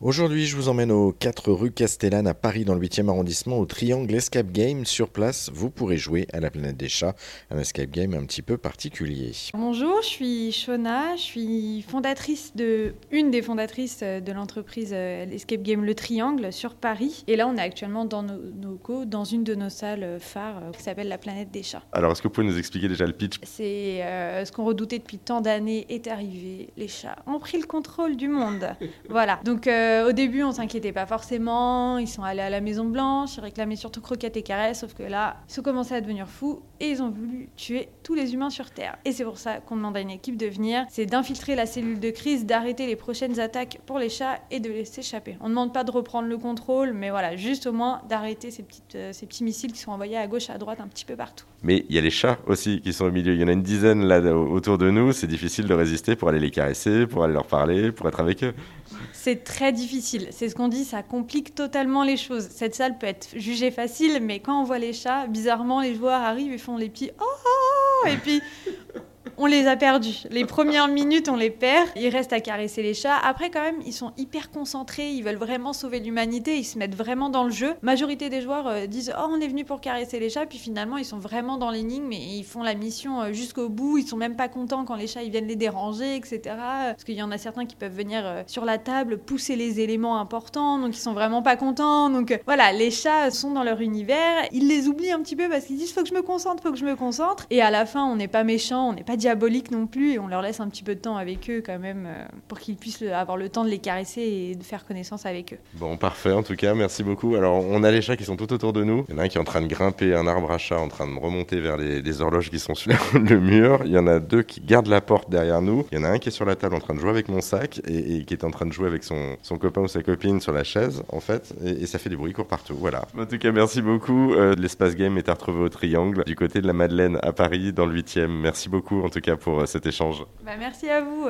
Aujourd'hui, je vous emmène aux 4 rue Castellane à Paris, dans le 8e arrondissement, au Triangle Escape Game. Sur place, vous pourrez jouer à la planète des chats, un escape game un petit peu particulier. Bonjour, je suis Shona, je suis fondatrice de, une des fondatrices de l'entreprise euh, Escape Game Le Triangle sur Paris. Et là, on est actuellement dans nos, nos dans une de nos salles phares euh, qui s'appelle la planète des chats. Alors, est-ce que vous pouvez nous expliquer déjà le pitch? C'est euh, ce qu'on redoutait depuis tant d'années est arrivé. Les chats ont pris le contrôle du monde. voilà. Donc, euh, au début, on s'inquiétait pas forcément. Ils sont allés à la Maison Blanche, ils réclamaient surtout croquettes et caresses, sauf que là, ils ont commencé à devenir fous et ils ont voulu tuer tous les humains sur Terre. Et c'est pour ça qu'on demande à une équipe de venir, c'est d'infiltrer la cellule de crise, d'arrêter les prochaines attaques pour les chats et de les s'échapper. On ne demande pas de reprendre le contrôle, mais voilà, juste au moins d'arrêter ces, euh, ces petits missiles qui sont envoyés à gauche, à droite, un petit peu partout. Mais il y a les chats aussi qui sont au milieu. Il y en a une dizaine là autour de nous. C'est difficile de résister pour aller les caresser, pour aller leur parler, pour être avec eux. C'est très difficile. C'est ce qu'on dit, ça complique totalement les choses. Cette salle peut être jugée facile, mais quand on voit les chats, bizarrement, les joueurs arrivent et font les petits oh, oh, oh et puis on les a perdus. Les premières minutes, on les perd. Ils restent à caresser les chats. Après, quand même, ils sont hyper concentrés. Ils veulent vraiment sauver l'humanité. Ils se mettent vraiment dans le jeu. Majorité des joueurs euh, disent Oh, on est venu pour caresser les chats. Puis finalement, ils sont vraiment dans l'énigme et ils font la mission euh, jusqu'au bout. Ils sont même pas contents quand les chats ils viennent les déranger, etc. Parce qu'il y en a certains qui peuvent venir euh, sur la table pousser les éléments importants. Donc, ils sont vraiment pas contents. Donc, voilà, les chats sont dans leur univers. Ils les oublient un petit peu parce qu'ils disent Faut que je me concentre, faut que je me concentre. Et à la fin, on n'est pas méchant, on n'est pas diabolique non plus et on leur laisse un petit peu de temps avec eux quand même euh, pour qu'ils puissent avoir le temps de les caresser et de faire connaissance avec eux. Bon, parfait en tout cas, merci beaucoup. Alors on a les chats qui sont tout autour de nous. Il y en a un qui est en train de grimper un arbre à chat, en train de remonter vers les, horloges qui sont sur le mur. Il y en a deux qui gardent la porte derrière nous. Il y en a un qui est sur la table en train de jouer avec mon sac et, qui est en train de jouer avec son, son, copain ou sa copine sur la chaise en fait. Et, ça fait du bruit, court partout. Voilà. En tout cas, merci beaucoup. Euh, l'espace game est à retrouver au Triangle du côté de la Madeleine à Paris dans le 8e. Merci beaucoup en tout cas pour euh, cet échange. Bah, merci à vous.